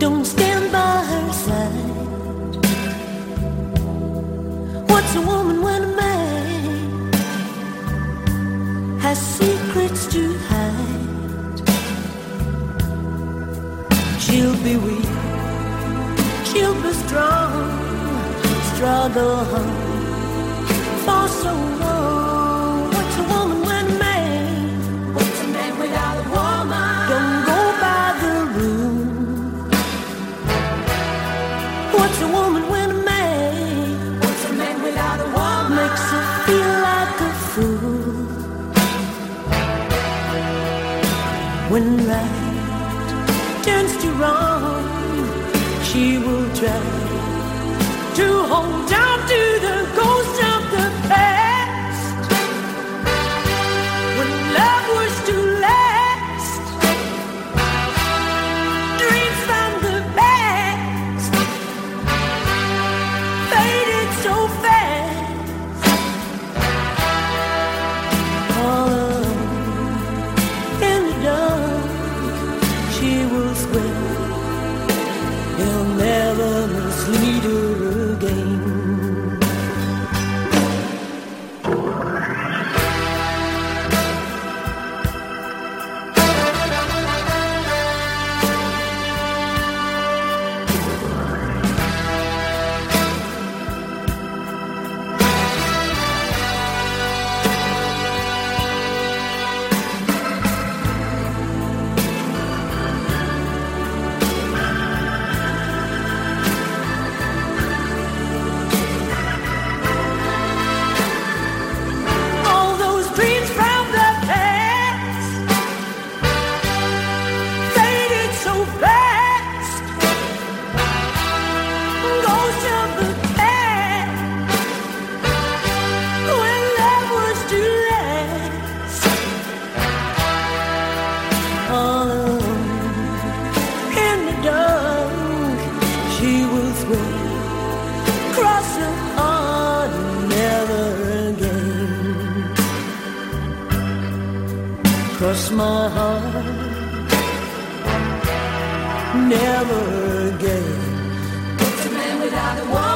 don't stand by her side. What's a woman when a man has secrets to hide? She'll be weak, she'll be strong, struggle for so long. When right turns to wrong, she will try to hold on to the ghost of the past. When love was to last, dreams from the past faded so fast. Never mislead her cross my heart. Never again. It's a man without a woman.